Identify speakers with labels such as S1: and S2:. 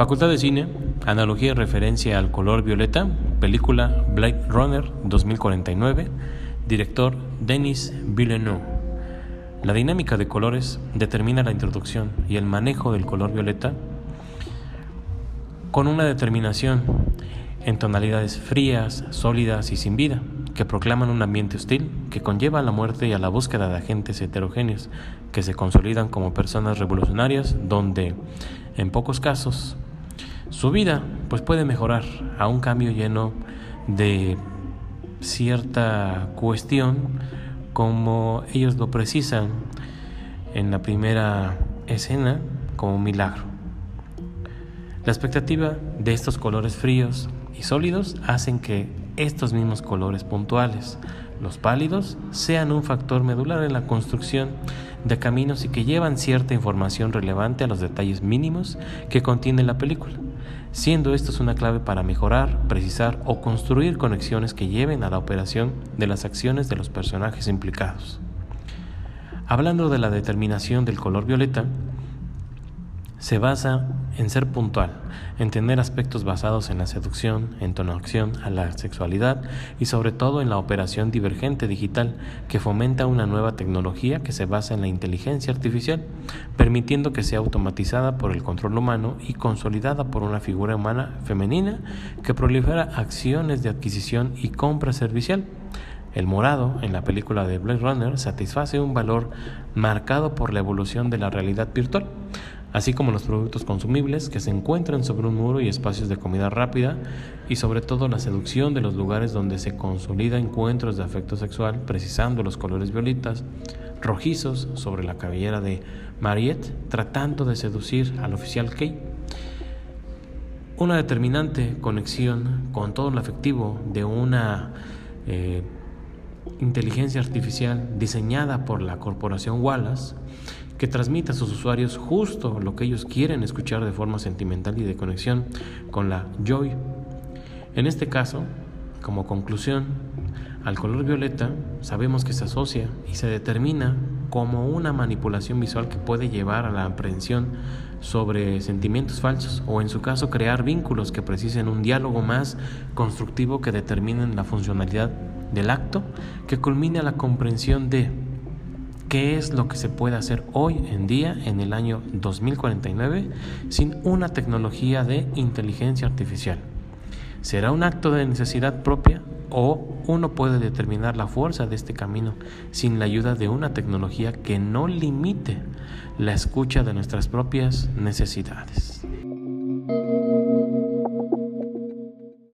S1: Facultad de Cine, analogía y referencia al color violeta, película Blade Runner 2049, director Denis Villeneuve. La dinámica de colores determina la introducción y el manejo del color violeta con una determinación en tonalidades frías, sólidas y sin vida, que proclaman un ambiente hostil que conlleva a la muerte y a la búsqueda de agentes heterogéneos que se consolidan como personas revolucionarias donde, en pocos casos, su vida pues puede mejorar a un cambio lleno de cierta cuestión como ellos lo precisan en la primera escena como un milagro. La expectativa de estos colores fríos y sólidos hacen que estos mismos colores puntuales, los pálidos, sean un factor medular en la construcción de caminos y que llevan cierta información relevante a los detalles mínimos que contiene la película, siendo estos una clave para mejorar, precisar o construir conexiones que lleven a la operación de las acciones de los personajes implicados. Hablando de la determinación del color violeta, se basa en ser puntual, en tener aspectos basados en la seducción, en tonación a la sexualidad y sobre todo en la operación divergente digital que fomenta una nueva tecnología que se basa en la inteligencia artificial, permitiendo que sea automatizada por el control humano y consolidada por una figura humana femenina que prolifera acciones de adquisición y compra servicial. El morado, en la película de Blade Runner, satisface un valor marcado por la evolución de la realidad virtual así como los productos consumibles que se encuentran sobre un muro y espacios de comida rápida y sobre todo la seducción de los lugares donde se consolida encuentros de afecto sexual, precisando los colores violetas, rojizos sobre la cabellera de Mariette, tratando de seducir al oficial Kay. Una determinante conexión con todo lo afectivo de una eh, inteligencia artificial diseñada por la corporación Wallace que transmita a sus usuarios justo lo que ellos quieren escuchar de forma sentimental y de conexión con la joy. En este caso, como conclusión, al color violeta sabemos que se asocia y se determina como una manipulación visual que puede llevar a la aprehensión sobre sentimientos falsos o en su caso crear vínculos que precisen un diálogo más constructivo que determinen la funcionalidad del acto que culmine a la comprensión de ¿Qué es lo que se puede hacer hoy en día, en el año 2049, sin una tecnología de inteligencia artificial? ¿Será un acto de necesidad propia o uno puede determinar la fuerza de este camino sin la ayuda de una tecnología que no limite la escucha de nuestras propias necesidades?